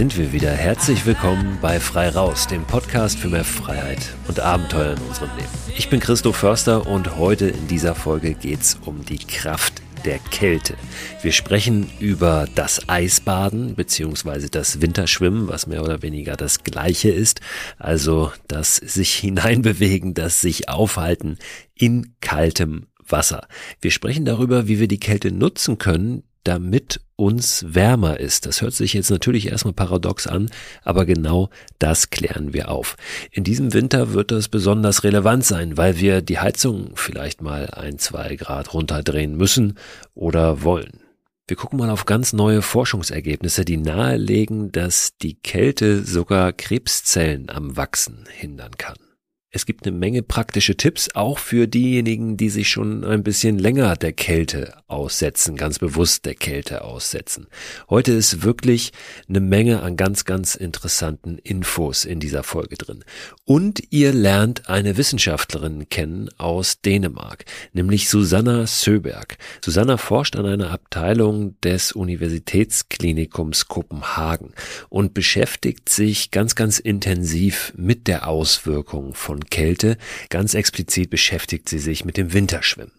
Sind wir wieder. Herzlich willkommen bei Frei Raus, dem Podcast für mehr Freiheit und Abenteuer in unserem Leben. Ich bin Christoph Förster und heute in dieser Folge geht's um die Kraft der Kälte. Wir sprechen über das Eisbaden bzw. das Winterschwimmen, was mehr oder weniger das gleiche ist. Also das sich hineinbewegen, das sich aufhalten in kaltem Wasser. Wir sprechen darüber, wie wir die Kälte nutzen können, damit uns wärmer ist. Das hört sich jetzt natürlich erstmal paradox an, aber genau das klären wir auf. In diesem Winter wird das besonders relevant sein, weil wir die Heizung vielleicht mal ein, zwei Grad runterdrehen müssen oder wollen. Wir gucken mal auf ganz neue Forschungsergebnisse, die nahelegen, dass die Kälte sogar Krebszellen am Wachsen hindern kann. Es gibt eine Menge praktische Tipps, auch für diejenigen, die sich schon ein bisschen länger der Kälte aussetzen, ganz bewusst der Kälte aussetzen. Heute ist wirklich eine Menge an ganz, ganz interessanten Infos in dieser Folge drin. Und ihr lernt eine Wissenschaftlerin kennen aus Dänemark, nämlich Susanna Söberg. Susanna forscht an einer Abteilung des Universitätsklinikums Kopenhagen und beschäftigt sich ganz, ganz intensiv mit der Auswirkung von und Kälte. Ganz explizit beschäftigt sie sich mit dem Winterschwimmen.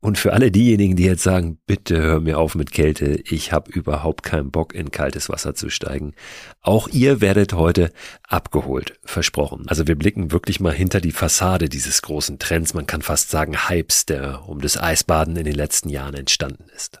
Und für alle diejenigen, die jetzt sagen, bitte hör mir auf mit Kälte, ich habe überhaupt keinen Bock in kaltes Wasser zu steigen, auch ihr werdet heute abgeholt, versprochen. Also wir blicken wirklich mal hinter die Fassade dieses großen Trends, man kann fast sagen Hypes, der um das Eisbaden in den letzten Jahren entstanden ist.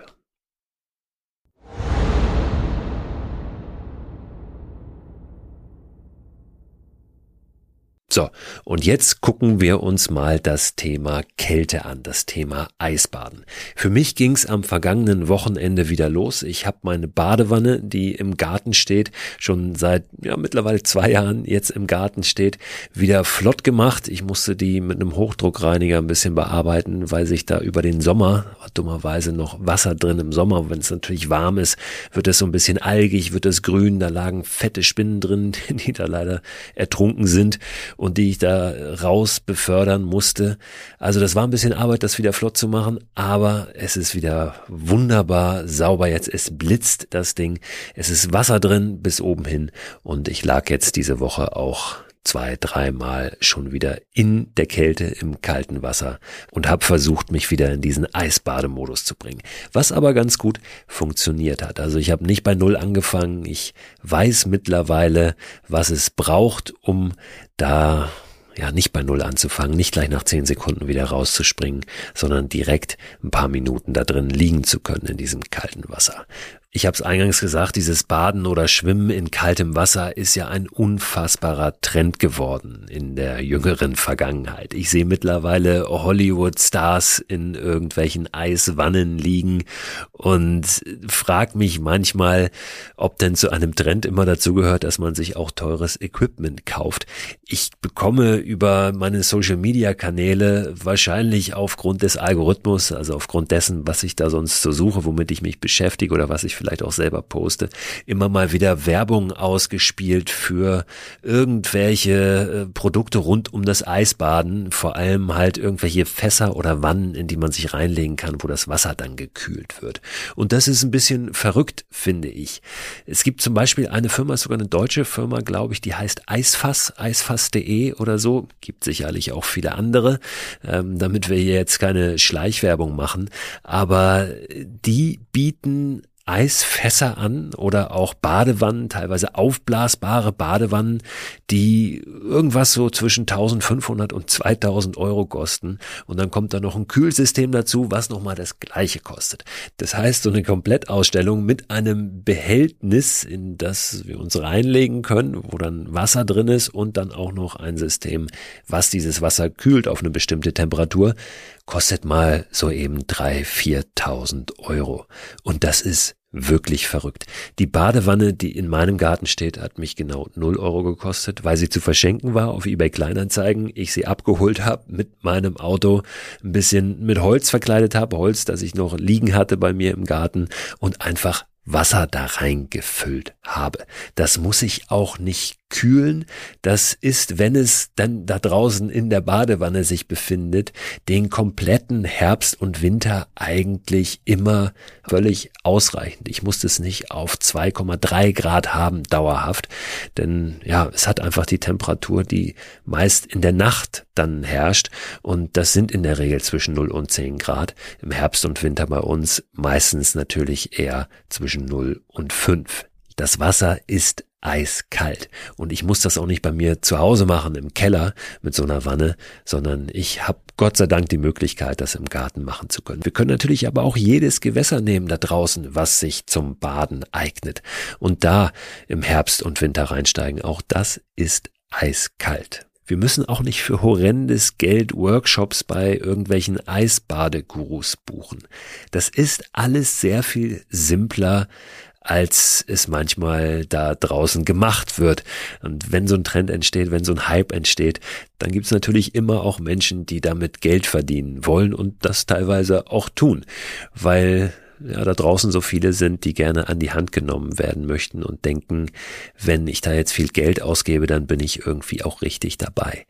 So, und jetzt gucken wir uns mal das Thema Kälte an, das Thema Eisbaden. Für mich ging's am vergangenen Wochenende wieder los. Ich habe meine Badewanne, die im Garten steht, schon seit ja, mittlerweile zwei Jahren jetzt im Garten steht, wieder flott gemacht. Ich musste die mit einem Hochdruckreiniger ein bisschen bearbeiten, weil sich da über den Sommer, dummerweise noch Wasser drin im Sommer, wenn es natürlich warm ist, wird es so ein bisschen algig, wird es grün, da lagen fette Spinnen drin, die da leider ertrunken sind und die ich da raus befördern musste. Also das war ein bisschen Arbeit, das wieder flott zu machen, aber es ist wieder wunderbar sauber jetzt. Es blitzt das Ding. Es ist Wasser drin bis oben hin und ich lag jetzt diese Woche auch zwei, dreimal schon wieder in der Kälte im kalten Wasser und habe versucht, mich wieder in diesen Eisbademodus zu bringen. Was aber ganz gut funktioniert hat. Also ich habe nicht bei Null angefangen. Ich weiß mittlerweile, was es braucht, um da ja, nicht bei Null anzufangen, nicht gleich nach zehn Sekunden wieder rauszuspringen, sondern direkt ein paar Minuten da drin liegen zu können in diesem kalten Wasser. Ich habe es eingangs gesagt, dieses Baden oder Schwimmen in kaltem Wasser ist ja ein unfassbarer Trend geworden in der jüngeren Vergangenheit. Ich sehe mittlerweile Hollywood-Stars in irgendwelchen Eiswannen liegen und frage mich manchmal, ob denn zu einem Trend immer dazu gehört, dass man sich auch teures Equipment kauft. Ich bekomme über meine Social-Media-Kanäle wahrscheinlich aufgrund des Algorithmus, also aufgrund dessen, was ich da sonst so suche, womit ich mich beschäftige oder was ich vielleicht auch selber poste, immer mal wieder Werbung ausgespielt für irgendwelche äh, Produkte rund um das Eisbaden, vor allem halt irgendwelche Fässer oder Wannen, in die man sich reinlegen kann, wo das Wasser dann gekühlt wird. Und das ist ein bisschen verrückt, finde ich. Es gibt zum Beispiel eine Firma, sogar eine deutsche Firma, glaube ich, die heißt Eisfass, eisfass.de oder so, gibt sicherlich auch viele andere, ähm, damit wir hier jetzt keine Schleichwerbung machen, aber die bieten Eisfässer an oder auch Badewannen, teilweise aufblasbare Badewannen, die irgendwas so zwischen 1500 und 2000 Euro kosten. Und dann kommt da noch ein Kühlsystem dazu, was nochmal das gleiche kostet. Das heißt, so eine Komplettausstellung mit einem Behältnis, in das wir uns reinlegen können, wo dann Wasser drin ist und dann auch noch ein System, was dieses Wasser kühlt auf eine bestimmte Temperatur, kostet mal so eben drei, viertausend Euro. Und das ist wirklich verrückt. Die Badewanne, die in meinem Garten steht, hat mich genau null Euro gekostet, weil sie zu verschenken war auf eBay Kleinanzeigen. Ich sie abgeholt habe mit meinem Auto, ein bisschen mit Holz verkleidet habe, Holz, das ich noch liegen hatte bei mir im Garten und einfach Wasser da reingefüllt habe. Das muss ich auch nicht kühlen. Das ist, wenn es dann da draußen in der Badewanne sich befindet, den kompletten Herbst und Winter eigentlich immer völlig ausreichend. Ich muss es nicht auf 2,3 Grad haben dauerhaft, denn ja, es hat einfach die Temperatur, die meist in der Nacht dann herrscht und das sind in der Regel zwischen 0 und 10 Grad. Im Herbst und Winter bei uns meistens natürlich eher zwischen 0 und 5. Das Wasser ist eiskalt. Und ich muss das auch nicht bei mir zu Hause machen, im Keller mit so einer Wanne, sondern ich habe Gott sei Dank die Möglichkeit, das im Garten machen zu können. Wir können natürlich aber auch jedes Gewässer nehmen da draußen, was sich zum Baden eignet. Und da im Herbst und Winter reinsteigen. Auch das ist eiskalt. Wir müssen auch nicht für horrendes Geld Workshops bei irgendwelchen Eisbadegurus buchen. Das ist alles sehr viel simpler als es manchmal da draußen gemacht wird. Und wenn so ein Trend entsteht, wenn so ein Hype entsteht, dann gibt es natürlich immer auch Menschen, die damit Geld verdienen wollen und das teilweise auch tun, weil ja, da draußen so viele sind, die gerne an die Hand genommen werden möchten und denken, wenn ich da jetzt viel Geld ausgebe, dann bin ich irgendwie auch richtig dabei.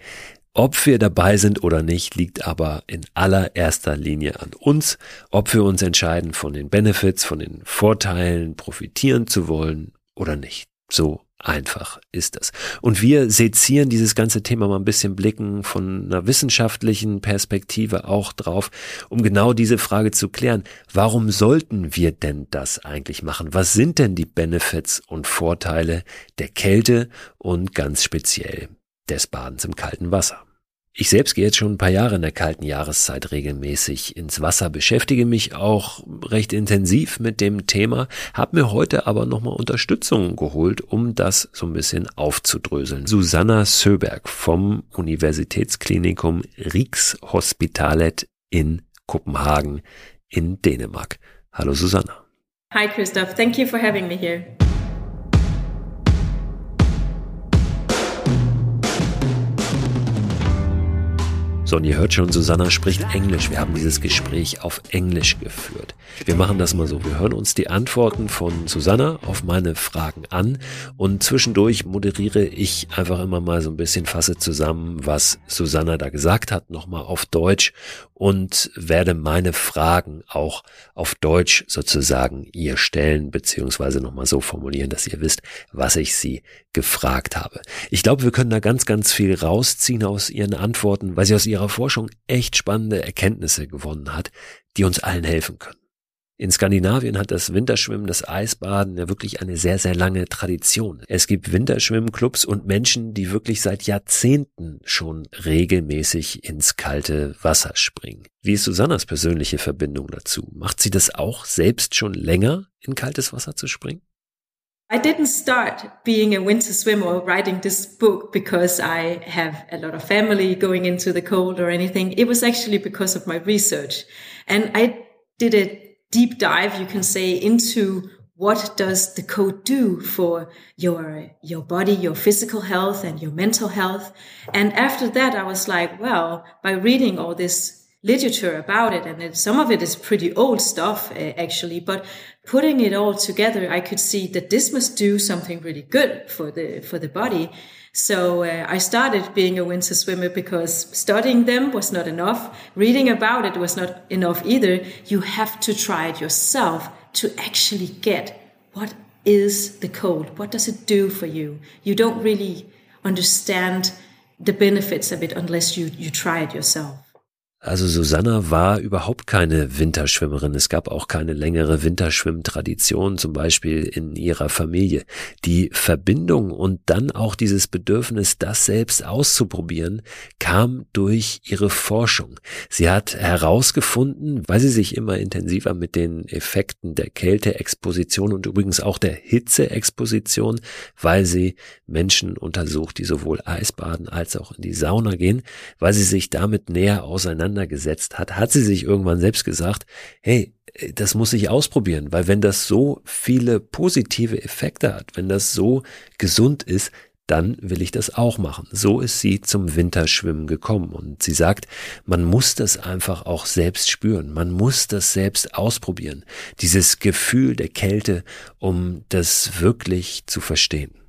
Ob wir dabei sind oder nicht, liegt aber in allererster Linie an uns, ob wir uns entscheiden, von den Benefits, von den Vorteilen profitieren zu wollen oder nicht. So einfach ist das. Und wir sezieren dieses ganze Thema mal ein bisschen blicken von einer wissenschaftlichen Perspektive auch drauf, um genau diese Frage zu klären. Warum sollten wir denn das eigentlich machen? Was sind denn die Benefits und Vorteile der Kälte und ganz speziell des Badens im kalten Wasser. Ich selbst gehe jetzt schon ein paar Jahre in der kalten Jahreszeit regelmäßig ins Wasser, beschäftige mich auch recht intensiv mit dem Thema, habe mir heute aber nochmal Unterstützung geholt, um das so ein bisschen aufzudröseln. Susanna Söberg vom Universitätsklinikum Rikshospitalet in Kopenhagen in Dänemark. Hallo Susanna. Hi Christoph, thank you for having me here. So, und ihr hört schon, Susanna spricht Englisch. Wir haben dieses Gespräch auf Englisch geführt. Wir machen das mal so. Wir hören uns die Antworten von Susanna auf meine Fragen an und zwischendurch moderiere ich einfach immer mal so ein bisschen, fasse zusammen, was Susanna da gesagt hat, nochmal auf Deutsch und werde meine Fragen auch auf Deutsch sozusagen ihr stellen, beziehungsweise nochmal so formulieren, dass ihr wisst, was ich sie gefragt habe. Ich glaube, wir können da ganz, ganz viel rausziehen aus ihren Antworten, weil sie aus ihrer Forschung echt spannende Erkenntnisse gewonnen hat, die uns allen helfen können. In Skandinavien hat das Winterschwimmen, das Eisbaden ja wirklich eine sehr, sehr lange Tradition. Es gibt Winterschwimmclubs und Menschen, die wirklich seit Jahrzehnten schon regelmäßig ins kalte Wasser springen. Wie ist Susannas persönliche Verbindung dazu? Macht sie das auch selbst schon länger, in kaltes Wasser zu springen? I didn't start being a winter swimmer or writing this book because I have a lot of family going into the cold or anything. It was actually because of my research. And I did a deep dive, you can say, into what does the code do for your, your body, your physical health and your mental health. And after that, I was like, well, by reading all this literature about it, and it, some of it is pretty old stuff, uh, actually, but putting it all together, I could see that this must do something really good for the for the body. So uh, I started being a winter swimmer because studying them was not enough. Reading about it was not enough either. You have to try it yourself to actually get what is the cold? What does it do for you? You don't really understand the benefits of it unless you, you try it yourself. Also Susanna war überhaupt keine Winterschwimmerin. Es gab auch keine längere Winterschwimmtradition, zum Beispiel in ihrer Familie. Die Verbindung und dann auch dieses Bedürfnis, das selbst auszuprobieren, kam durch ihre Forschung. Sie hat herausgefunden, weil sie sich immer intensiver mit den Effekten der Kälteexposition und übrigens auch der Hitzeexposition, weil sie Menschen untersucht, die sowohl Eisbaden als auch in die Sauna gehen, weil sie sich damit näher auseinander auseinandergesetzt hat, hat sie sich irgendwann selbst gesagt, hey, das muss ich ausprobieren, weil wenn das so viele positive Effekte hat, wenn das so gesund ist, dann will ich das auch machen. So ist sie zum Winterschwimmen gekommen und sie sagt, man muss das einfach auch selbst spüren, man muss das selbst ausprobieren, dieses Gefühl der Kälte, um das wirklich zu verstehen.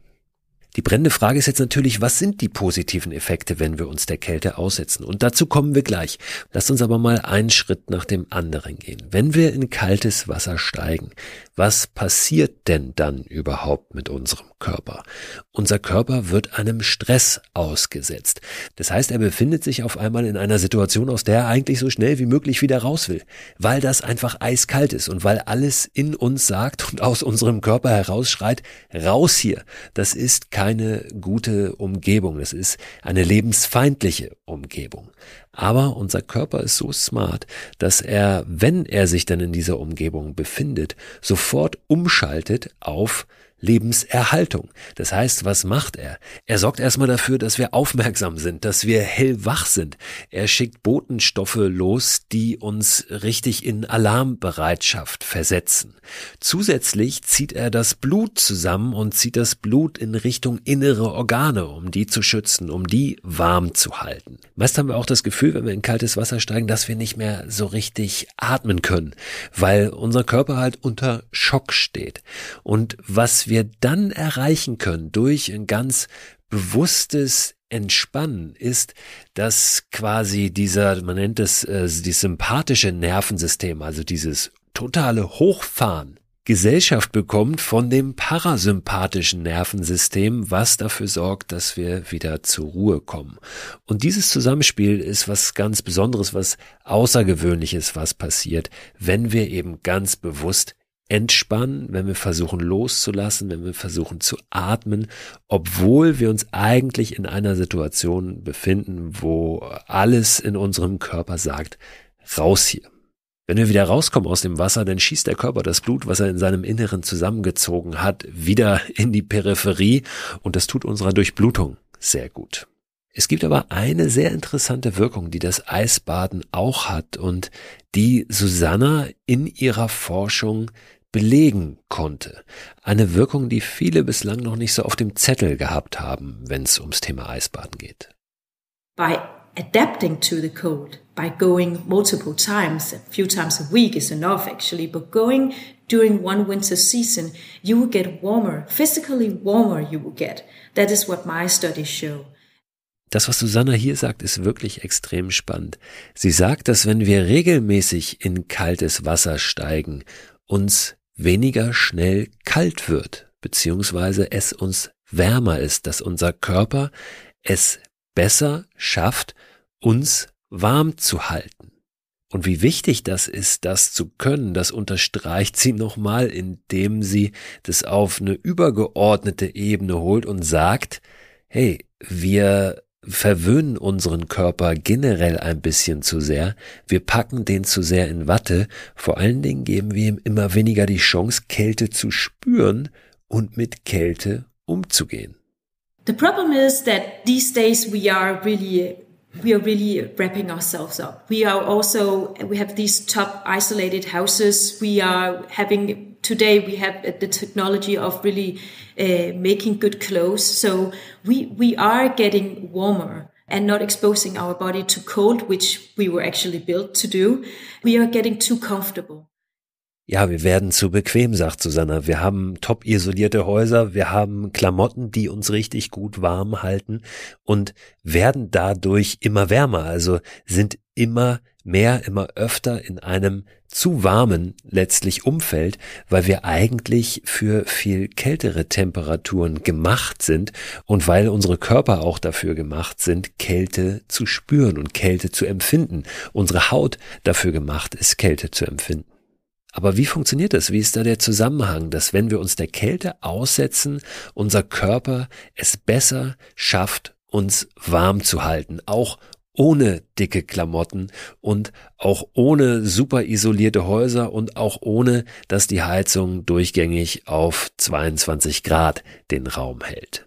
Die brennende Frage ist jetzt natürlich, was sind die positiven Effekte, wenn wir uns der Kälte aussetzen? Und dazu kommen wir gleich. Lasst uns aber mal einen Schritt nach dem anderen gehen. Wenn wir in kaltes Wasser steigen, was passiert denn dann überhaupt mit unserem Körper? Unser Körper wird einem Stress ausgesetzt. Das heißt, er befindet sich auf einmal in einer Situation, aus der er eigentlich so schnell wie möglich wieder raus will, weil das einfach eiskalt ist und weil alles in uns sagt und aus unserem Körper herausschreit, raus hier. Das ist keine gute Umgebung. Das ist eine lebensfeindliche Umgebung. Aber unser Körper ist so smart, dass er, wenn er sich dann in dieser Umgebung befindet, sofort umschaltet auf Lebenserhaltung. Das heißt, was macht er? Er sorgt erstmal dafür, dass wir aufmerksam sind, dass wir hellwach sind. Er schickt Botenstoffe los, die uns richtig in Alarmbereitschaft versetzen. Zusätzlich zieht er das Blut zusammen und zieht das Blut in Richtung innere Organe, um die zu schützen, um die warm zu halten. Meist haben wir auch das Gefühl, wenn wir in kaltes Wasser steigen, dass wir nicht mehr so richtig atmen können, weil unser Körper halt unter Schock steht. Und was wir dann erreichen können durch ein ganz bewusstes Entspannen ist, dass quasi dieser, man nennt es äh, die sympathische Nervensystem, also dieses totale Hochfahren Gesellschaft bekommt von dem parasympathischen Nervensystem, was dafür sorgt, dass wir wieder zur Ruhe kommen. Und dieses Zusammenspiel ist was ganz Besonderes, was Außergewöhnliches, was passiert, wenn wir eben ganz bewusst entspannen, wenn wir versuchen loszulassen, wenn wir versuchen zu atmen, obwohl wir uns eigentlich in einer Situation befinden, wo alles in unserem Körper sagt, raus hier. Wenn wir wieder rauskommen aus dem Wasser, dann schießt der Körper das Blut, was er in seinem Inneren zusammengezogen hat, wieder in die Peripherie und das tut unserer Durchblutung sehr gut. Es gibt aber eine sehr interessante Wirkung, die das Eisbaden auch hat und die Susanna in ihrer Forschung belegen konnte. Eine Wirkung, die viele bislang noch nicht so auf dem Zettel gehabt haben, wenn es ums Thema Eisbaden geht. By adapting to the cold by going multiple times. A few times a week is enough actually, but going during one winter season, you will get warmer, physically warmer you will get. That is what my studies show. Das, was Susanna hier sagt, ist wirklich extrem spannend. Sie sagt, dass wenn wir regelmäßig in kaltes Wasser steigen, uns weniger schnell kalt wird, beziehungsweise es uns wärmer ist, dass unser Körper es besser schafft, uns warm zu halten. Und wie wichtig das ist, das zu können, das unterstreicht sie nochmal, indem sie das auf eine übergeordnete Ebene holt und sagt, hey, wir verwöhnen unseren Körper generell ein bisschen zu sehr, wir packen den zu sehr in Watte, vor allen Dingen geben wir ihm immer weniger die Chance, Kälte zu spüren und mit Kälte umzugehen. The problem is that these days we are really we are really wrapping ourselves up. We are also we have these top isolated houses. We are having today we have the technology of really uh, making good clothes. So we we are getting warmer and not exposing our body to cold, which we were actually built to do. We are getting too comfortable. Ja, wir werden zu bequem, sagt Susanna. Wir haben top isolierte Häuser, wir haben Klamotten, die uns richtig gut warm halten und werden dadurch immer wärmer, also sind immer mehr, immer öfter in einem zu warmen letztlich Umfeld, weil wir eigentlich für viel kältere Temperaturen gemacht sind und weil unsere Körper auch dafür gemacht sind, Kälte zu spüren und Kälte zu empfinden. Unsere Haut dafür gemacht ist, Kälte zu empfinden. Aber wie funktioniert das? Wie ist da der Zusammenhang, dass wenn wir uns der Kälte aussetzen, unser Körper es besser schafft, uns warm zu halten, auch ohne dicke Klamotten und auch ohne super isolierte Häuser und auch ohne, dass die Heizung durchgängig auf 22 Grad den Raum hält.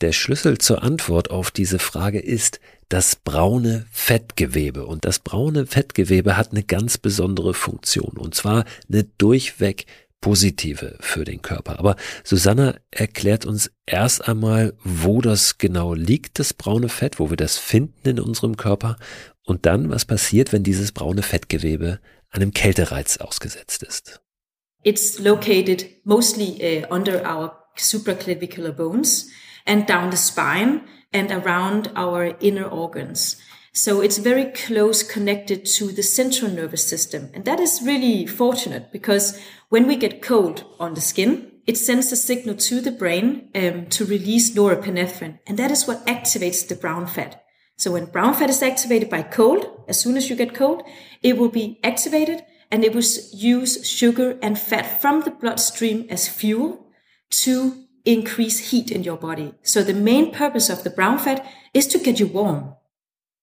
Der Schlüssel zur Antwort auf diese Frage ist das braune Fettgewebe. Und das braune Fettgewebe hat eine ganz besondere Funktion. Und zwar eine durchweg positive für den Körper. Aber Susanna erklärt uns erst einmal, wo das genau liegt, das braune Fett, wo wir das finden in unserem Körper. Und dann, was passiert, wenn dieses braune Fettgewebe einem Kältereiz ausgesetzt ist. It's located mostly uh, under our supraclavicular bones. and down the spine and around our inner organs. So it's very close connected to the central nervous system. And that is really fortunate because when we get cold on the skin, it sends a signal to the brain um, to release norepinephrine. And that is what activates the brown fat. So when brown fat is activated by cold, as soon as you get cold, it will be activated and it will use sugar and fat from the bloodstream as fuel to increase heat in your body. So the main purpose of the brown fat is to get you warm.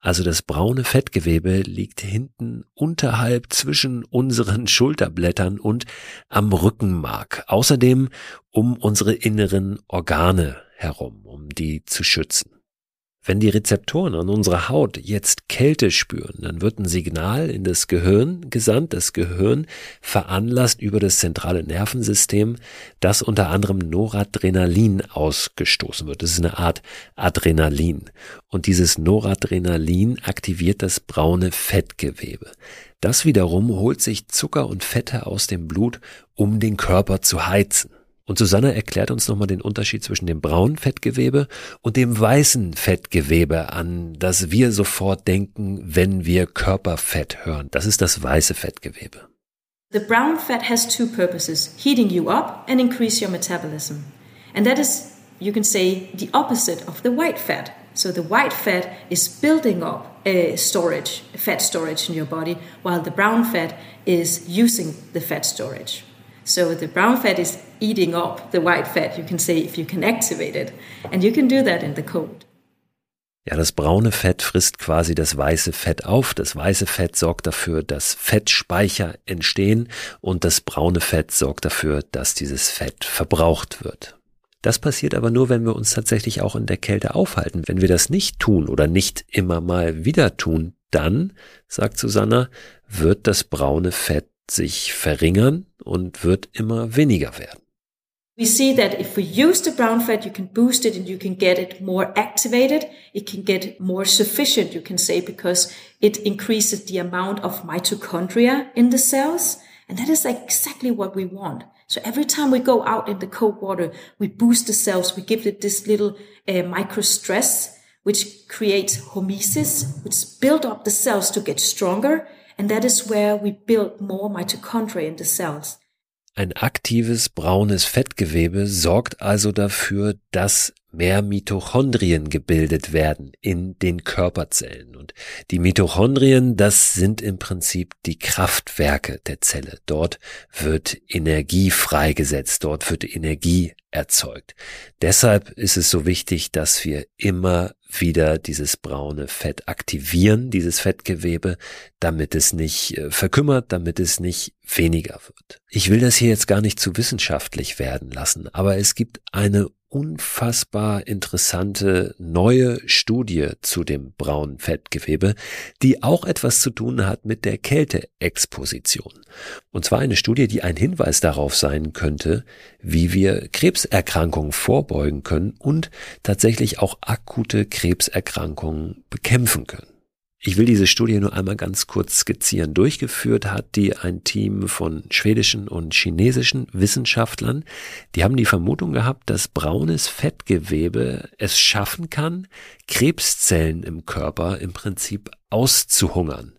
Also das braune Fettgewebe liegt hinten unterhalb zwischen unseren Schulterblättern und am Rückenmark. Außerdem um unsere inneren Organe herum, um die zu schützen. Wenn die Rezeptoren an unserer Haut jetzt Kälte spüren, dann wird ein Signal in das Gehirn gesandt. Das Gehirn veranlasst über das zentrale Nervensystem, dass unter anderem Noradrenalin ausgestoßen wird. Das ist eine Art Adrenalin. Und dieses Noradrenalin aktiviert das braune Fettgewebe. Das wiederum holt sich Zucker und Fette aus dem Blut, um den Körper zu heizen. Und Susanne erklärt uns nochmal den Unterschied zwischen dem braunen Fettgewebe und dem weißen Fettgewebe, an das wir sofort denken, wenn wir Körperfett hören. Das ist das weiße Fettgewebe. The brown fat has two purposes, heating you up and increase your metabolism. And that is, you can say, the opposite of the white fat. So the white fat is building up a storage, fat storage in your body, while the brown fat is using the fat storage. So the brown fat is eating up the white fat, you can say, if you can activate it. And you can do that in the cold. Ja, das braune Fett frisst quasi das weiße Fett auf. Das weiße Fett sorgt dafür, dass Fettspeicher entstehen und das braune Fett sorgt dafür, dass dieses Fett verbraucht wird. Das passiert aber nur, wenn wir uns tatsächlich auch in der Kälte aufhalten. Wenn wir das nicht tun oder nicht immer mal wieder tun, dann, sagt Susanna, wird das braune Fett sich verringern und wird immer weniger werden. We see that if we use the brown fat, you can boost it and you can get it more activated. It can get more sufficient, you can say, because it increases the amount of mitochondria in the cells. And that is exactly what we want. So every time we go out in the cold water, we boost the cells. We give it this little uh, micro stress, which creates hormesis, which build up the cells to get stronger. And that is where we build more mitochondria in the cells. Ein aktives braunes Fettgewebe sorgt also dafür, dass mehr Mitochondrien gebildet werden in den Körperzellen. Und die Mitochondrien, das sind im Prinzip die Kraftwerke der Zelle. Dort wird Energie freigesetzt, dort wird Energie erzeugt. Deshalb ist es so wichtig, dass wir immer wieder dieses braune Fett aktivieren, dieses Fettgewebe, damit es nicht äh, verkümmert, damit es nicht weniger wird. Ich will das hier jetzt gar nicht zu wissenschaftlich werden lassen, aber es gibt eine unfassbar interessante neue Studie zu dem braunen Fettgewebe, die auch etwas zu tun hat mit der Kälteexposition. Und zwar eine Studie, die ein Hinweis darauf sein könnte, wie wir Krebserkrankungen vorbeugen können und tatsächlich auch akute Krebserkrankungen bekämpfen können. Ich will diese Studie nur einmal ganz kurz skizzieren. Durchgeführt hat die ein Team von schwedischen und chinesischen Wissenschaftlern. Die haben die Vermutung gehabt, dass braunes Fettgewebe es schaffen kann, Krebszellen im Körper im Prinzip auszuhungern.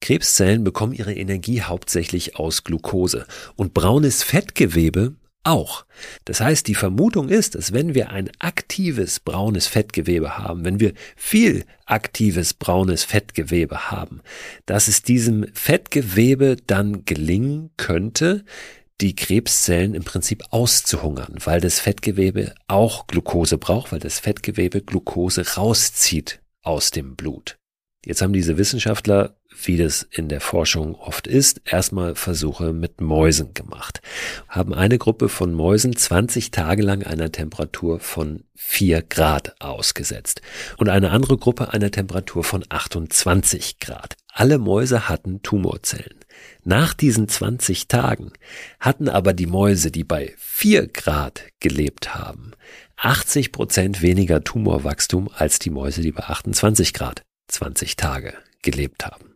Krebszellen bekommen ihre Energie hauptsächlich aus Glucose und braunes Fettgewebe auch. Das heißt, die Vermutung ist, dass wenn wir ein aktives braunes Fettgewebe haben, wenn wir viel aktives braunes Fettgewebe haben, dass es diesem Fettgewebe dann gelingen könnte, die Krebszellen im Prinzip auszuhungern, weil das Fettgewebe auch Glucose braucht, weil das Fettgewebe Glucose rauszieht aus dem Blut. Jetzt haben diese Wissenschaftler, wie das in der Forschung oft ist, erstmal Versuche mit Mäusen gemacht. Haben eine Gruppe von Mäusen 20 Tage lang einer Temperatur von 4 Grad ausgesetzt und eine andere Gruppe einer Temperatur von 28 Grad. Alle Mäuse hatten Tumorzellen. Nach diesen 20 Tagen hatten aber die Mäuse, die bei 4 Grad gelebt haben, 80 Prozent weniger Tumorwachstum als die Mäuse, die bei 28 Grad 20 Tage gelebt haben.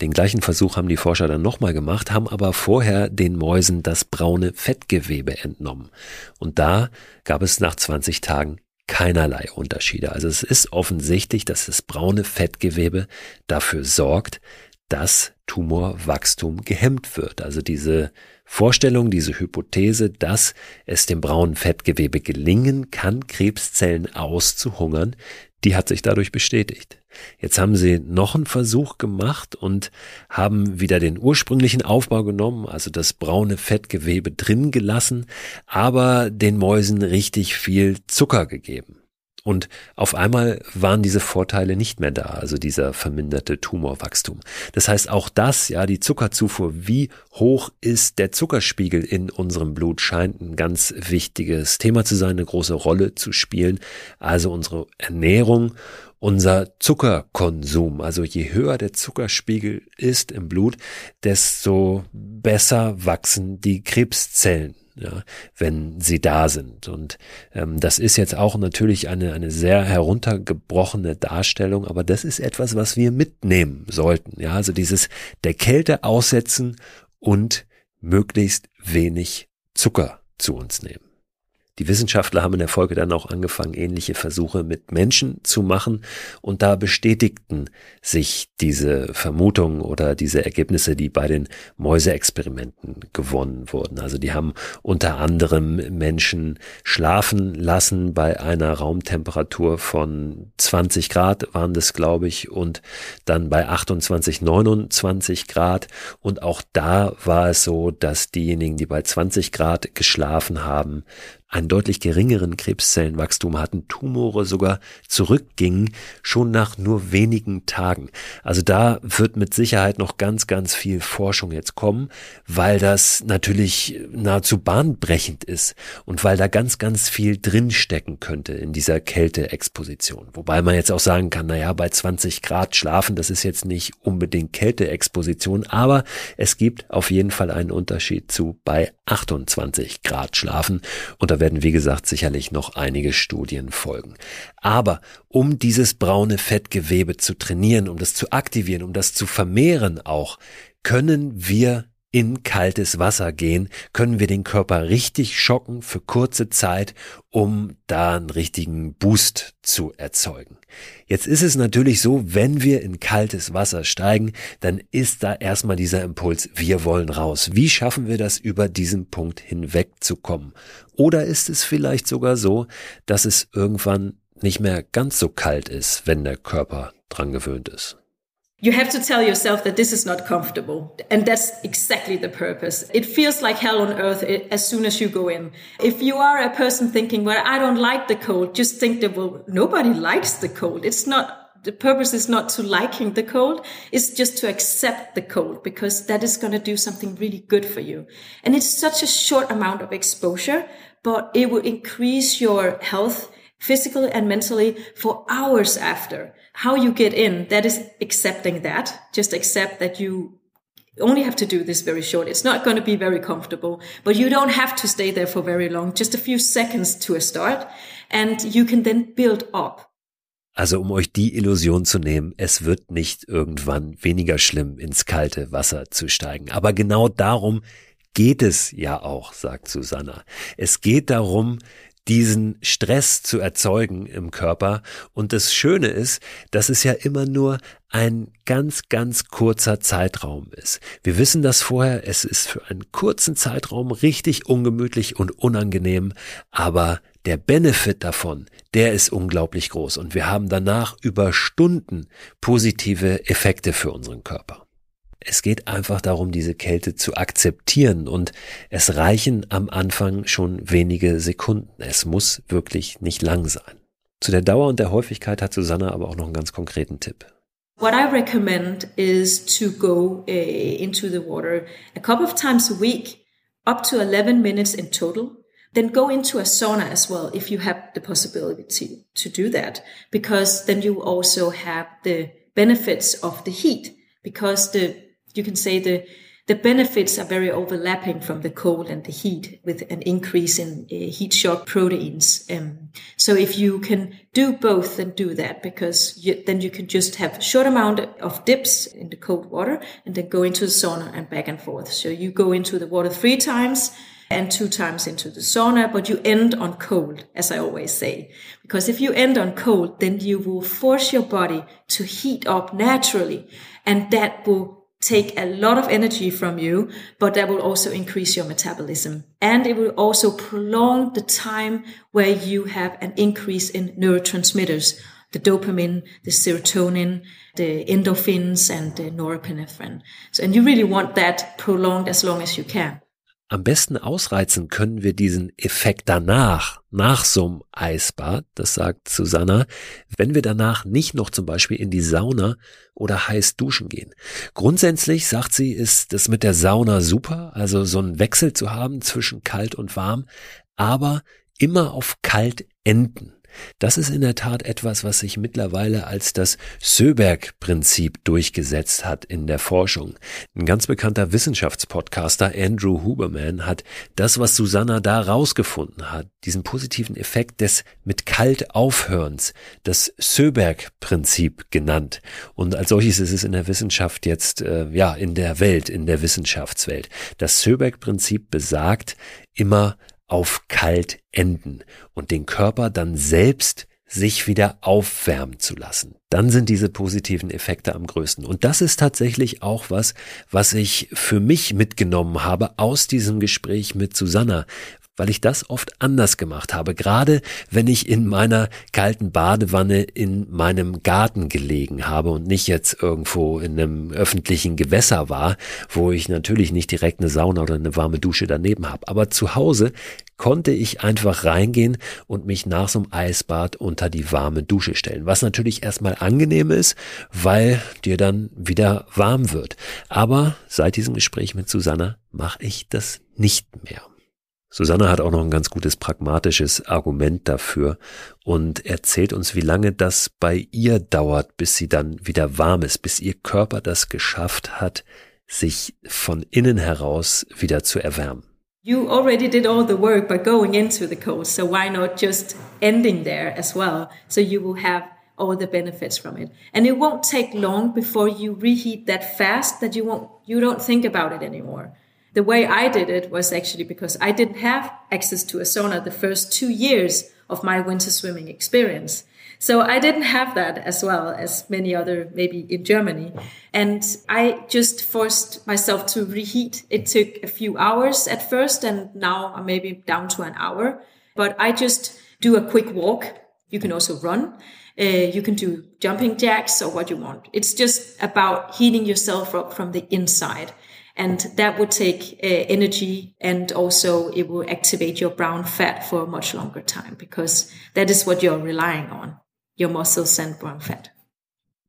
Den gleichen Versuch haben die Forscher dann nochmal gemacht, haben aber vorher den Mäusen das braune Fettgewebe entnommen. Und da gab es nach 20 Tagen keinerlei Unterschiede. Also es ist offensichtlich, dass das braune Fettgewebe dafür sorgt, dass Tumorwachstum gehemmt wird. Also diese Vorstellung, diese Hypothese, dass es dem braunen Fettgewebe gelingen kann, Krebszellen auszuhungern, die hat sich dadurch bestätigt. Jetzt haben sie noch einen Versuch gemacht und haben wieder den ursprünglichen Aufbau genommen, also das braune Fettgewebe drin gelassen, aber den Mäusen richtig viel Zucker gegeben. Und auf einmal waren diese Vorteile nicht mehr da, also dieser verminderte Tumorwachstum. Das heißt, auch das, ja, die Zuckerzufuhr, wie hoch ist der Zuckerspiegel in unserem Blut, scheint ein ganz wichtiges Thema zu sein, eine große Rolle zu spielen. Also unsere Ernährung unser Zuckerkonsum. Also je höher der Zuckerspiegel ist im Blut, desto besser wachsen die Krebszellen ja, wenn sie da sind. Und ähm, das ist jetzt auch natürlich eine, eine sehr heruntergebrochene Darstellung, aber das ist etwas, was wir mitnehmen sollten. Ja, also dieses der Kälte aussetzen und möglichst wenig Zucker zu uns nehmen. Die Wissenschaftler haben in der Folge dann auch angefangen, ähnliche Versuche mit Menschen zu machen und da bestätigten sich diese Vermutungen oder diese Ergebnisse, die bei den Mäuseexperimenten gewonnen wurden. Also die haben unter anderem Menschen schlafen lassen bei einer Raumtemperatur von 20 Grad waren das, glaube ich, und dann bei 28, 29 Grad und auch da war es so, dass diejenigen, die bei 20 Grad geschlafen haben, einen deutlich geringeren Krebszellenwachstum hatten, Tumore sogar zurückgingen, schon nach nur wenigen Tagen. Also da wird mit Sicherheit noch ganz, ganz viel Forschung jetzt kommen, weil das natürlich nahezu bahnbrechend ist und weil da ganz, ganz viel drinstecken könnte in dieser Kälteexposition. Wobei man jetzt auch sagen kann, naja, bei 20 Grad schlafen, das ist jetzt nicht unbedingt Kälteexposition, aber es gibt auf jeden Fall einen Unterschied zu bei 28 Grad schlafen. Und da werden, wie gesagt, sicherlich noch einige Studien folgen. Aber um dieses braune Fettgewebe zu trainieren, um das zu aktivieren, um das zu vermehren auch, können wir in kaltes Wasser gehen, können wir den Körper richtig schocken für kurze Zeit, um da einen richtigen Boost zu erzeugen. Jetzt ist es natürlich so, wenn wir in kaltes Wasser steigen, dann ist da erstmal dieser Impuls, wir wollen raus. Wie schaffen wir das, über diesen Punkt hinwegzukommen? Oder ist es vielleicht sogar so, dass es irgendwann nicht mehr ganz so kalt ist, wenn der Körper dran gewöhnt ist? You have to tell yourself that this is not comfortable. And that's exactly the purpose. It feels like hell on earth eh, as soon as you go in. If you are a person thinking, well, I don't like the cold, just think that, well, nobody likes the cold. It's not, the purpose is not to liking the cold. It's just to accept the cold because that is going to do something really good for you. And it's such a short amount of exposure, but it will increase your health physically and mentally for hours after. How you get in, that is accepting that. Just accept that you only have to do this very short. It's not going to be very comfortable, but you don't have to stay there for very long. Just a few seconds to a start and you can then build up. Also um euch die Illusion zu nehmen, es wird nicht irgendwann weniger schlimm, ins kalte Wasser zu steigen. Aber genau darum geht es ja auch, sagt Susanna. Es geht darum, diesen Stress zu erzeugen im Körper. Und das Schöne ist, dass es ja immer nur ein ganz, ganz kurzer Zeitraum ist. Wir wissen das vorher, es ist für einen kurzen Zeitraum richtig ungemütlich und unangenehm, aber der Benefit davon, der ist unglaublich groß und wir haben danach über Stunden positive Effekte für unseren Körper. Es geht einfach darum, diese Kälte zu akzeptieren und es reichen am Anfang schon wenige Sekunden. Es muss wirklich nicht lang sein. Zu der Dauer und der Häufigkeit hat Susanne aber auch noch einen ganz konkreten Tipp. What I recommend is to go uh, into the water a couple of times a week, up to 11 minutes in total. Then go into a sauna as well if you have the possibility to do that, because then you also have the benefits of the heat, because the you can say the the benefits are very overlapping from the cold and the heat with an increase in uh, heat shock proteins. Um, so if you can do both, then do that because you, then you can just have a short amount of dips in the cold water and then go into the sauna and back and forth. So you go into the water three times and two times into the sauna, but you end on cold, as I always say. Because if you end on cold, then you will force your body to heat up naturally and that will take a lot of energy from you, but that will also increase your metabolism. And it will also prolong the time where you have an increase in neurotransmitters, the dopamine, the serotonin, the endorphins, and the norepinephrine. So, and you really want that prolonged as long as you can. Am besten ausreizen können wir diesen Effekt danach, nach so einem Eisbad, das sagt Susanna, wenn wir danach nicht noch zum Beispiel in die Sauna oder heiß duschen gehen. Grundsätzlich, sagt sie, ist das mit der Sauna super, also so einen Wechsel zu haben zwischen kalt und warm, aber immer auf kalt enden. Das ist in der Tat etwas, was sich mittlerweile als das Söberg-Prinzip durchgesetzt hat in der Forschung. Ein ganz bekannter Wissenschaftspodcaster Andrew Huberman hat das, was Susanna da rausgefunden hat, diesen positiven Effekt des mit kalt Aufhörens, das Söberg-Prinzip genannt. Und als solches ist es in der Wissenschaft jetzt, äh, ja, in der Welt, in der Wissenschaftswelt. Das Söberg-Prinzip besagt, immer auf kalt enden und den Körper dann selbst sich wieder aufwärmen zu lassen. Dann sind diese positiven Effekte am größten. Und das ist tatsächlich auch was, was ich für mich mitgenommen habe aus diesem Gespräch mit Susanna. Weil ich das oft anders gemacht habe, gerade wenn ich in meiner kalten Badewanne in meinem Garten gelegen habe und nicht jetzt irgendwo in einem öffentlichen Gewässer war, wo ich natürlich nicht direkt eine Sauna oder eine warme Dusche daneben habe. Aber zu Hause konnte ich einfach reingehen und mich nach so einem Eisbad unter die warme Dusche stellen. Was natürlich erstmal angenehm ist, weil dir dann wieder warm wird. Aber seit diesem Gespräch mit Susanna mache ich das nicht mehr. Susanne hat auch noch ein ganz gutes pragmatisches Argument dafür und erzählt uns, wie lange das bei ihr dauert, bis sie dann wieder warm ist, bis ihr Körper das geschafft hat, sich von innen heraus wieder zu erwärmen. You already did all the work by going into the cold, so why not just ending there as well? So you will have all the benefits from it. And it won't take long before you reheat that fast that you won't you don't think about it anymore. The way I did it was actually because I didn't have access to a sauna the first two years of my winter swimming experience. So I didn't have that as well as many other, maybe in Germany. And I just forced myself to reheat. It took a few hours at first and now I'm maybe down to an hour, but I just do a quick walk. You can also run. Uh, you can do jumping jacks or what you want. It's just about heating yourself up from the inside. And that would take uh, energy and also it will activate your brown fat for a much longer time because that is what you're relying on, your muscles and brown fat.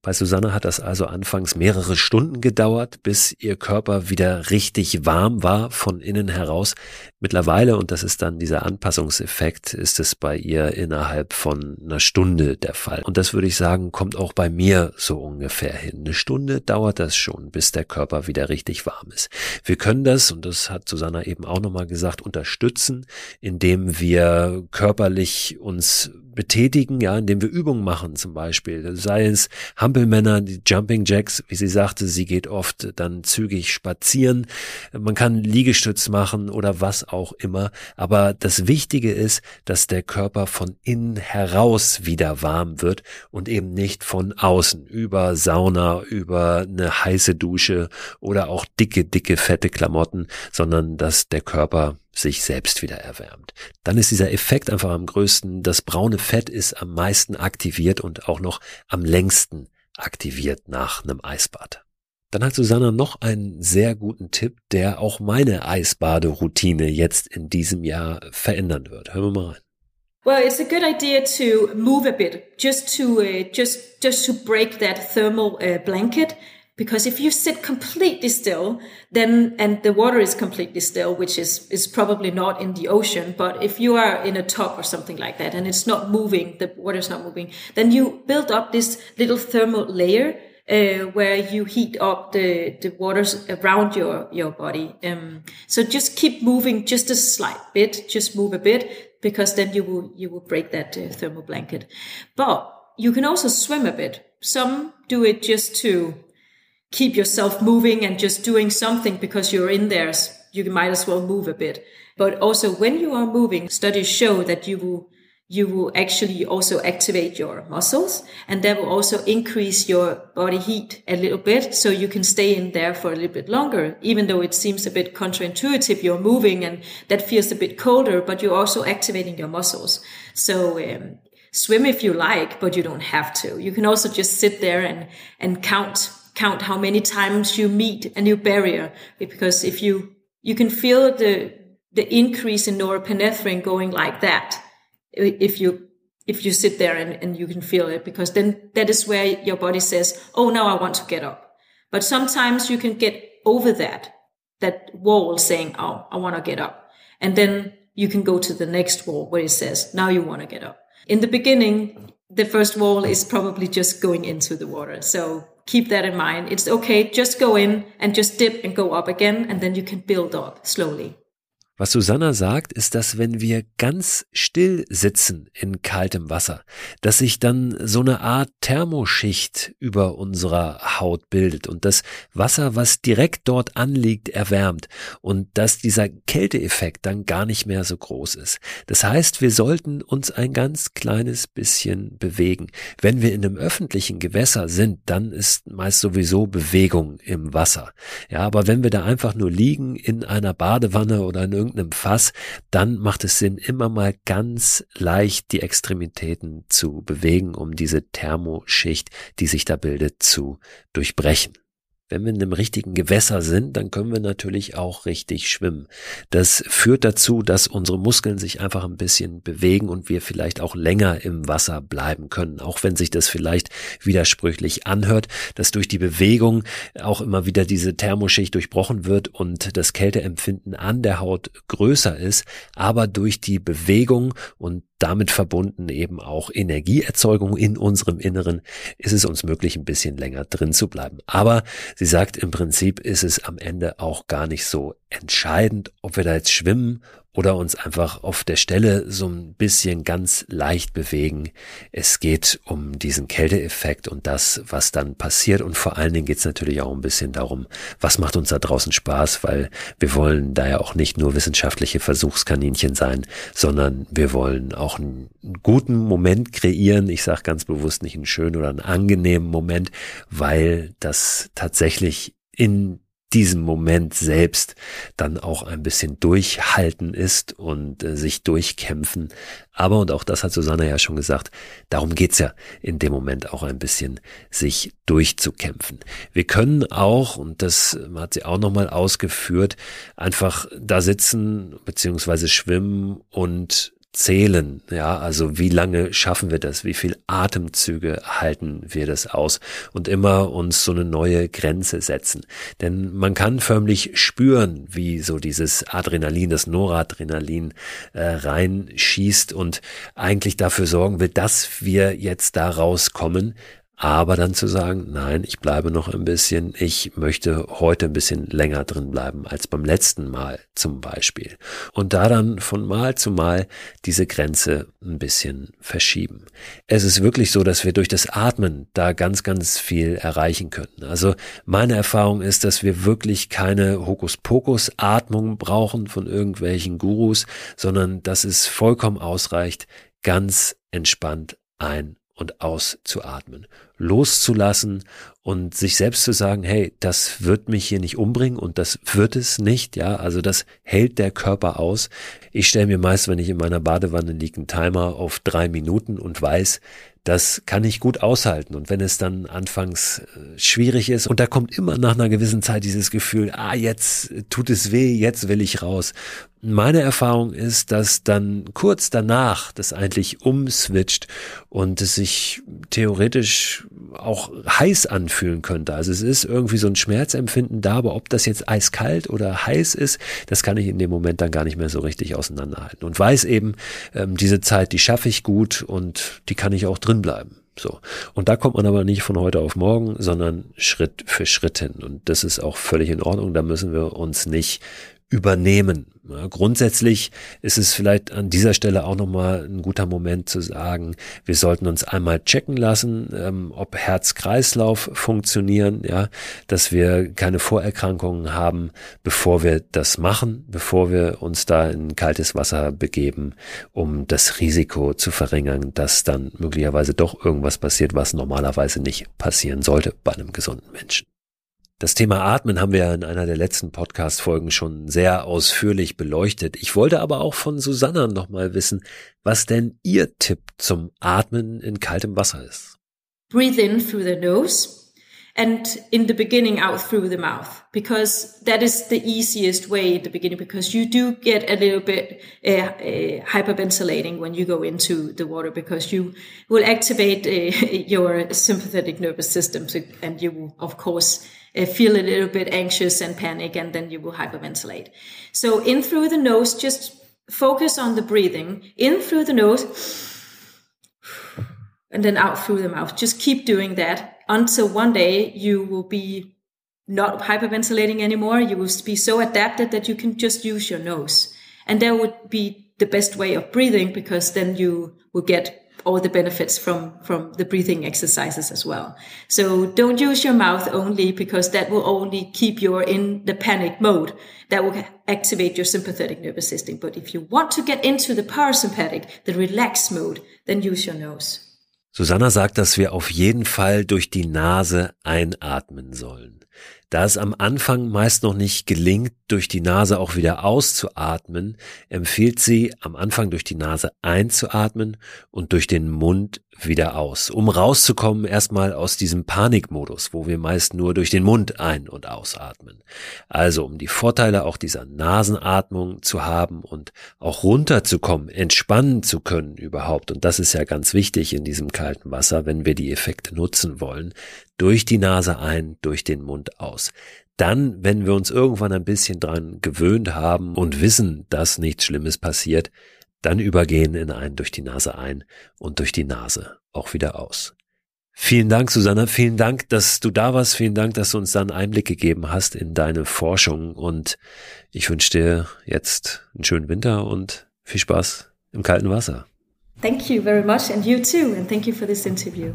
Bei Susanne hat das also anfangs mehrere Stunden gedauert, bis ihr Körper wieder richtig warm war von innen heraus. Mittlerweile, und das ist dann dieser Anpassungseffekt, ist es bei ihr innerhalb von einer Stunde der Fall. Und das würde ich sagen, kommt auch bei mir so ungefähr hin. Eine Stunde dauert das schon, bis der Körper wieder richtig warm ist. Wir können das, und das hat Susanna eben auch nochmal gesagt, unterstützen, indem wir körperlich uns betätigen, ja, indem wir Übungen machen zum Beispiel. Sei es Hampelmänner, die Jumping Jacks, wie sie sagte, sie geht oft dann zügig spazieren. Man kann Liegestütz machen oder was auch immer. Aber das Wichtige ist, dass der Körper von innen heraus wieder warm wird und eben nicht von außen über Sauna, über eine heiße Dusche oder auch dicke, dicke, fette Klamotten, sondern dass der Körper sich selbst wieder erwärmt. Dann ist dieser Effekt einfach am größten. Das braune Fett ist am meisten aktiviert und auch noch am längsten aktiviert nach einem Eisbad. Dann hat Susanna noch einen sehr guten Tipp, der auch meine Eisbaderoutine jetzt in diesem Jahr verändern wird. Hören wir mal rein. Well, it's a good idea to move a bit, just to uh, just just to break that thermal uh, blanket because if you sit completely still then and the water is completely still which is is probably not in the ocean but if you are in a tub or something like that and it's not moving the water is not moving then you build up this little thermal layer uh, where you heat up the the waters around your your body. Um, so just keep moving just a slight bit just move a bit because then you will you will break that uh, thermal blanket. But you can also swim a bit. Some do it just to keep yourself moving and just doing something because you're in there. You might as well move a bit. But also when you are moving, studies show that you will, you will actually also activate your muscles and that will also increase your body heat a little bit. So you can stay in there for a little bit longer, even though it seems a bit counterintuitive. You're moving and that feels a bit colder, but you're also activating your muscles. So, um, swim if you like, but you don't have to. You can also just sit there and, and count count how many times you meet a new barrier because if you you can feel the the increase in norepinephrine going like that if you if you sit there and, and you can feel it because then that is where your body says oh now i want to get up. But sometimes you can get over that that wall saying oh i want to get up. And then you can go to the next wall where it says now you want to get up. In the beginning the first wall is probably just going into the water. So keep that in mind. It's okay, just go in and just dip and go up again, and then you can build up slowly. Was Susanna sagt, ist, dass wenn wir ganz still sitzen in kaltem Wasser, dass sich dann so eine Art Thermoschicht über unserer Haut bildet und das Wasser, was direkt dort anliegt, erwärmt und dass dieser Kälteeffekt dann gar nicht mehr so groß ist. Das heißt, wir sollten uns ein ganz kleines bisschen bewegen. Wenn wir in einem öffentlichen Gewässer sind, dann ist meist sowieso Bewegung im Wasser. Ja, aber wenn wir da einfach nur liegen in einer Badewanne oder in irgendeinem Fass, dann macht es Sinn, immer mal ganz leicht die Extremitäten zu bewegen, um diese Thermoschicht, die sich da bildet, zu durchbrechen. Wenn wir in einem richtigen Gewässer sind, dann können wir natürlich auch richtig schwimmen. Das führt dazu, dass unsere Muskeln sich einfach ein bisschen bewegen und wir vielleicht auch länger im Wasser bleiben können. Auch wenn sich das vielleicht widersprüchlich anhört, dass durch die Bewegung auch immer wieder diese Thermoschicht durchbrochen wird und das Kälteempfinden an der Haut größer ist. Aber durch die Bewegung und damit verbunden eben auch Energieerzeugung in unserem Inneren, ist es uns möglich, ein bisschen länger drin zu bleiben. Aber sie sagt, im Prinzip ist es am Ende auch gar nicht so entscheidend, ob wir da jetzt schwimmen oder uns einfach auf der Stelle so ein bisschen ganz leicht bewegen. Es geht um diesen Kälteeffekt und das, was dann passiert. Und vor allen Dingen geht es natürlich auch ein bisschen darum, was macht uns da draußen Spaß, weil wir wollen da ja auch nicht nur wissenschaftliche Versuchskaninchen sein, sondern wir wollen auch einen guten Moment kreieren. Ich sage ganz bewusst nicht einen schönen oder einen angenehmen Moment, weil das tatsächlich in diesem Moment selbst dann auch ein bisschen durchhalten ist und äh, sich durchkämpfen. Aber, und auch das hat Susanne ja schon gesagt, darum geht's ja in dem Moment auch ein bisschen, sich durchzukämpfen. Wir können auch, und das hat sie auch nochmal ausgeführt, einfach da sitzen beziehungsweise schwimmen und zählen. Ja, also wie lange schaffen wir das? Wie viel Atemzüge halten wir das aus? Und immer uns so eine neue Grenze setzen. Denn man kann förmlich spüren, wie so dieses Adrenalin, das Noradrenalin äh, reinschießt und eigentlich dafür sorgen will, dass wir jetzt da rauskommen, aber dann zu sagen, nein, ich bleibe noch ein bisschen, ich möchte heute ein bisschen länger drin bleiben als beim letzten Mal zum Beispiel. Und da dann von Mal zu Mal diese Grenze ein bisschen verschieben. Es ist wirklich so, dass wir durch das Atmen da ganz, ganz viel erreichen können. Also meine Erfahrung ist, dass wir wirklich keine Hokuspokus-Atmung brauchen von irgendwelchen Gurus, sondern dass es vollkommen ausreicht, ganz entspannt ein und auszuatmen, loszulassen und sich selbst zu sagen, hey, das wird mich hier nicht umbringen und das wird es nicht, ja, also das hält der Körper aus. Ich stelle mir meist, wenn ich in meiner Badewanne liege, einen Timer auf drei Minuten und weiß, das kann ich gut aushalten. Und wenn es dann anfangs äh, schwierig ist, und da kommt immer nach einer gewissen Zeit dieses Gefühl, ah, jetzt tut es weh, jetzt will ich raus. Meine Erfahrung ist, dass dann kurz danach das eigentlich umswitcht und es sich theoretisch auch heiß anfühlen könnte. Also es ist irgendwie so ein Schmerzempfinden da, aber ob das jetzt eiskalt oder heiß ist, das kann ich in dem Moment dann gar nicht mehr so richtig auseinanderhalten. Und weiß eben, ähm, diese Zeit, die schaffe ich gut und die kann ich auch drin bleiben. So. Und da kommt man aber nicht von heute auf morgen, sondern Schritt für Schritt hin. Und das ist auch völlig in Ordnung. Da müssen wir uns nicht übernehmen. Ja, grundsätzlich ist es vielleicht an dieser Stelle auch nochmal ein guter Moment zu sagen, wir sollten uns einmal checken lassen, ähm, ob Herz-Kreislauf funktionieren, ja, dass wir keine Vorerkrankungen haben, bevor wir das machen, bevor wir uns da in kaltes Wasser begeben, um das Risiko zu verringern, dass dann möglicherweise doch irgendwas passiert, was normalerweise nicht passieren sollte bei einem gesunden Menschen. Das Thema Atmen haben wir in einer der letzten Podcast-Folgen schon sehr ausführlich beleuchtet. Ich wollte aber auch von Susanna nochmal wissen, was denn ihr Tipp zum Atmen in kaltem Wasser ist. Breathe in through the nose and in the beginning out through the mouth because that is the easiest way in the beginning because you do get a little bit uh, uh, hyperventilating when you go into the water because you will activate uh, your sympathetic nervous system and you will of course Uh, feel a little bit anxious and panic, and then you will hyperventilate. So in through the nose, just focus on the breathing in through the nose and then out through the mouth. Just keep doing that until one day you will be not hyperventilating anymore. You will be so adapted that you can just use your nose. And that would be the best way of breathing because then you will get all the benefits from from the breathing exercises as well. So don't use your mouth only because that will only keep you in the panic mode. That will activate your sympathetic nervous system. But if you want to get into the parasympathetic, the relaxed mode, then use your nose. Susanna sagt, dass wir auf jeden Fall durch die Nase einatmen sollen. Da es am Anfang meist noch nicht gelingt, durch die Nase auch wieder auszuatmen, empfiehlt sie, am Anfang durch die Nase einzuatmen und durch den Mund wieder aus, um rauszukommen erstmal aus diesem Panikmodus, wo wir meist nur durch den Mund ein- und ausatmen. Also um die Vorteile auch dieser Nasenatmung zu haben und auch runterzukommen, entspannen zu können überhaupt. Und das ist ja ganz wichtig in diesem kalten Wasser, wenn wir die Effekte nutzen wollen. Durch die Nase ein, durch den Mund aus. Dann, wenn wir uns irgendwann ein bisschen dran gewöhnt haben und wissen, dass nichts Schlimmes passiert, dann übergehen in einen durch die Nase ein und durch die Nase auch wieder aus. Vielen Dank, Susanna. Vielen Dank, dass du da warst. Vielen Dank, dass du uns da einen Einblick gegeben hast in deine Forschung. Und ich wünsche dir jetzt einen schönen Winter und viel Spaß im kalten Wasser. Thank you very much and you too. And thank you for this interview.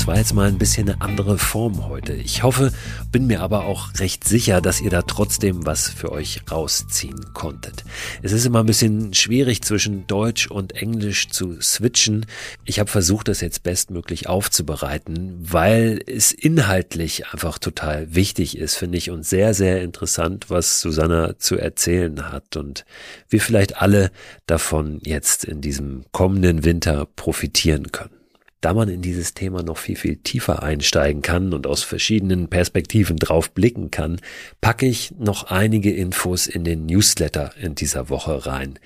Das war jetzt mal ein bisschen eine andere Form heute. Ich hoffe, bin mir aber auch recht sicher, dass ihr da trotzdem was für euch rausziehen konntet. Es ist immer ein bisschen schwierig zwischen Deutsch und Englisch zu switchen. Ich habe versucht, das jetzt bestmöglich aufzubereiten, weil es inhaltlich einfach total wichtig ist, finde ich, und sehr, sehr interessant, was Susanna zu erzählen hat und wir vielleicht alle davon jetzt in diesem kommenden Winter profitieren können da man in dieses Thema noch viel, viel tiefer einsteigen kann und aus verschiedenen Perspektiven drauf blicken kann, packe ich noch einige Infos in den Newsletter in dieser Woche rein,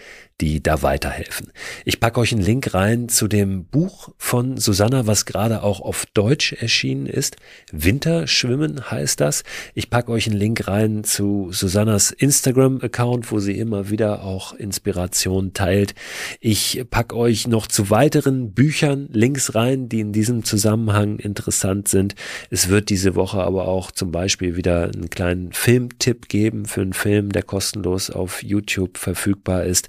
die da weiterhelfen. Ich packe euch einen Link rein zu dem Buch von Susanna, was gerade auch auf Deutsch erschienen ist. Winterschwimmen heißt das. Ich packe euch einen Link rein zu Susannas Instagram-Account, wo sie immer wieder auch Inspiration teilt. Ich packe euch noch zu weiteren Büchern Links rein, die in diesem Zusammenhang interessant sind. Es wird diese Woche aber auch zum Beispiel wieder einen kleinen Filmtipp geben für einen Film, der kostenlos auf YouTube verfügbar ist.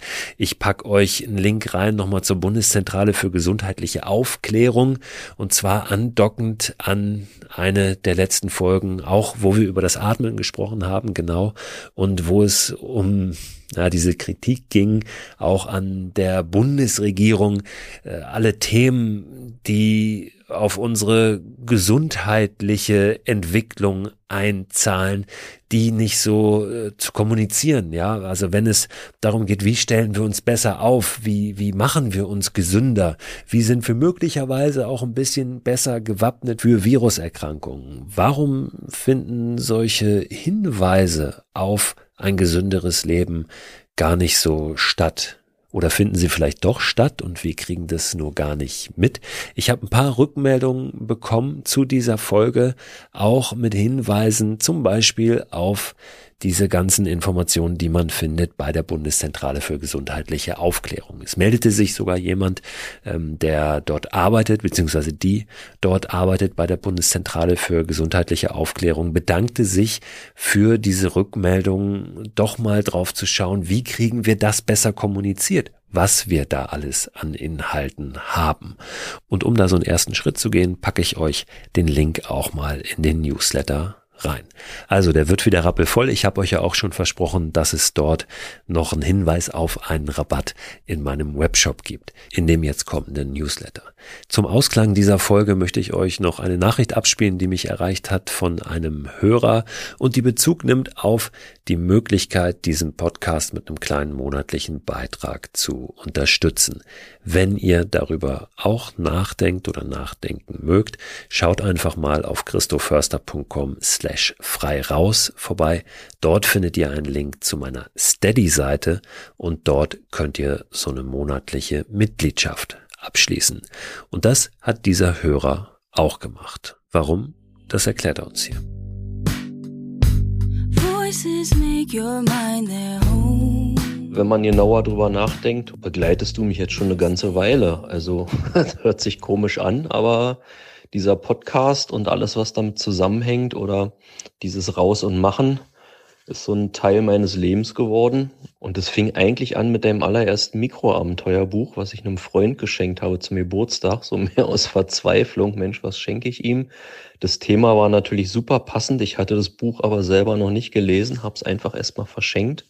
Pack euch einen Link rein nochmal zur Bundeszentrale für gesundheitliche Aufklärung. Und zwar andockend an eine der letzten Folgen, auch wo wir über das Atmen gesprochen haben, genau, und wo es um ja, diese Kritik ging auch an der Bundesregierung, äh, alle Themen, die auf unsere gesundheitliche Entwicklung einzahlen, die nicht so äh, zu kommunizieren, ja. Also wenn es darum geht, wie stellen wir uns besser auf, wie, wie machen wir uns gesünder, wie sind wir möglicherweise auch ein bisschen besser gewappnet für Viruserkrankungen. Warum finden solche Hinweise auf ein gesünderes Leben gar nicht so statt? Oder finden sie vielleicht doch statt und wir kriegen das nur gar nicht mit? Ich habe ein paar Rückmeldungen bekommen zu dieser Folge, auch mit Hinweisen zum Beispiel auf diese ganzen Informationen, die man findet bei der Bundeszentrale für gesundheitliche Aufklärung. Es meldete sich sogar jemand, ähm, der dort arbeitet, beziehungsweise die dort arbeitet bei der Bundeszentrale für gesundheitliche Aufklärung, bedankte sich für diese Rückmeldung, doch mal drauf zu schauen, wie kriegen wir das besser kommuniziert was wir da alles an Inhalten haben. Und um da so einen ersten Schritt zu gehen, packe ich euch den Link auch mal in den Newsletter rein. Also der wird wieder rappelvoll. Ich habe euch ja auch schon versprochen, dass es dort noch einen Hinweis auf einen Rabatt in meinem Webshop gibt, in dem jetzt kommenden Newsletter. Zum Ausklang dieser Folge möchte ich euch noch eine Nachricht abspielen, die mich erreicht hat von einem Hörer und die Bezug nimmt auf die Möglichkeit, diesen Podcast mit einem kleinen monatlichen Beitrag zu unterstützen. Wenn ihr darüber auch nachdenkt oder nachdenken mögt, schaut einfach mal auf christoförster.com slash frei raus vorbei. Dort findet ihr einen Link zu meiner Steady-Seite und dort könnt ihr so eine monatliche Mitgliedschaft abschließen. Und das hat dieser Hörer auch gemacht. Warum? Das erklärt er uns hier. Wenn man genauer drüber nachdenkt, begleitest du mich jetzt schon eine ganze Weile. Also das hört sich komisch an, aber dieser Podcast und alles, was damit zusammenhängt oder dieses Raus und Machen, ist so ein Teil meines Lebens geworden. Und es fing eigentlich an mit deinem allerersten Mikroabenteuerbuch, was ich einem Freund geschenkt habe zum Geburtstag, so mehr aus Verzweiflung. Mensch, was schenke ich ihm? Das Thema war natürlich super passend. Ich hatte das Buch aber selber noch nicht gelesen, habe es einfach erstmal verschenkt.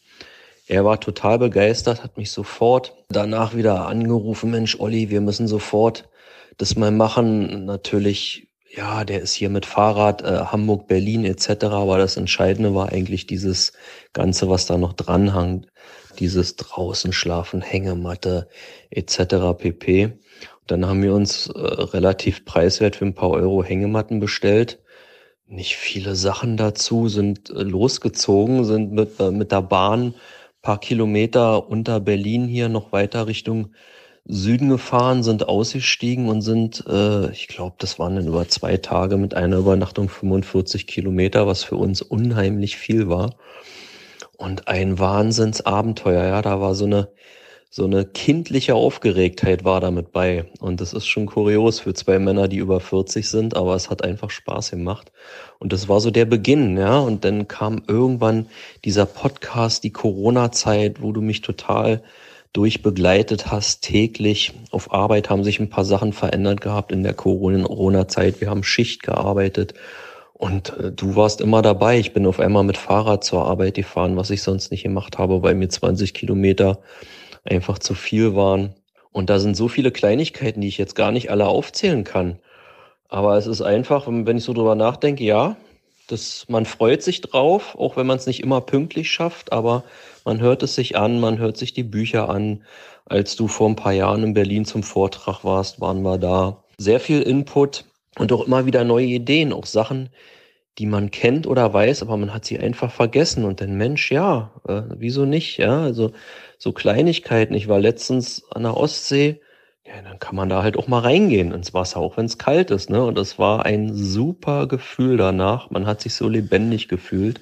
Er war total begeistert, hat mich sofort danach wieder angerufen, Mensch, Olli, wir müssen sofort das mal machen. Natürlich, ja, der ist hier mit Fahrrad, äh, Hamburg, Berlin etc. Aber das Entscheidende war eigentlich dieses Ganze, was da noch dranhängt. Dieses draußen schlafen, Hängematte etc. pp. Dann haben wir uns äh, relativ preiswert für ein paar Euro Hängematten bestellt. Nicht viele Sachen dazu, sind äh, losgezogen, sind mit, äh, mit der Bahn paar Kilometer unter Berlin hier noch weiter Richtung Süden gefahren, sind ausgestiegen und sind, äh, ich glaube, das waren dann über zwei Tage mit einer Übernachtung 45 Kilometer, was für uns unheimlich viel war. Und ein Wahnsinnsabenteuer, ja, da war so eine so eine kindliche Aufgeregtheit war damit bei. Und das ist schon kurios für zwei Männer, die über 40 sind, aber es hat einfach Spaß gemacht. Und das war so der Beginn, ja. Und dann kam irgendwann dieser Podcast, die Corona-Zeit, wo du mich total durchbegleitet hast, täglich. Auf Arbeit haben sich ein paar Sachen verändert gehabt in der Corona-Zeit. Wir haben Schicht gearbeitet. Und äh, du warst immer dabei. Ich bin auf einmal mit Fahrrad zur Arbeit gefahren, was ich sonst nicht gemacht habe, weil mir 20 Kilometer einfach zu viel waren. Und da sind so viele Kleinigkeiten, die ich jetzt gar nicht alle aufzählen kann. Aber es ist einfach, wenn ich so drüber nachdenke, ja, das, man freut sich drauf, auch wenn man es nicht immer pünktlich schafft, aber man hört es sich an, man hört sich die Bücher an. Als du vor ein paar Jahren in Berlin zum Vortrag warst, waren wir da. Sehr viel Input und auch immer wieder neue Ideen, auch Sachen, die man kennt oder weiß, aber man hat sie einfach vergessen. Und dann Mensch, ja, äh, wieso nicht? Ja, also so Kleinigkeiten. Ich war letztens an der Ostsee, ja, dann kann man da halt auch mal reingehen ins Wasser, auch wenn es kalt ist. Ne? Und das war ein super Gefühl danach. Man hat sich so lebendig gefühlt.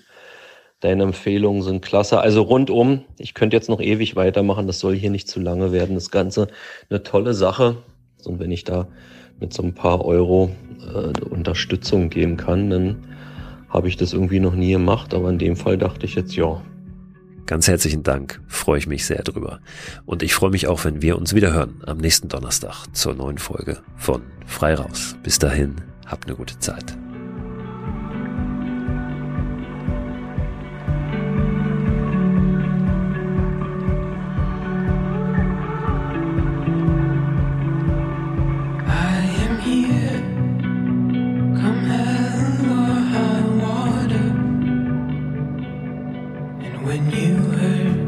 Deine Empfehlungen sind klasse. Also rundum, ich könnte jetzt noch ewig weitermachen, das soll hier nicht zu lange werden. Das Ganze eine tolle Sache. Und wenn ich da mit so ein paar Euro äh, Unterstützung geben kann, dann habe ich das irgendwie noch nie gemacht. Aber in dem Fall dachte ich jetzt, ja, Ganz herzlichen Dank, freue ich mich sehr drüber. Und ich freue mich auch, wenn wir uns wieder hören am nächsten Donnerstag zur neuen Folge von Frei Raus. Bis dahin, habt eine gute Zeit. Say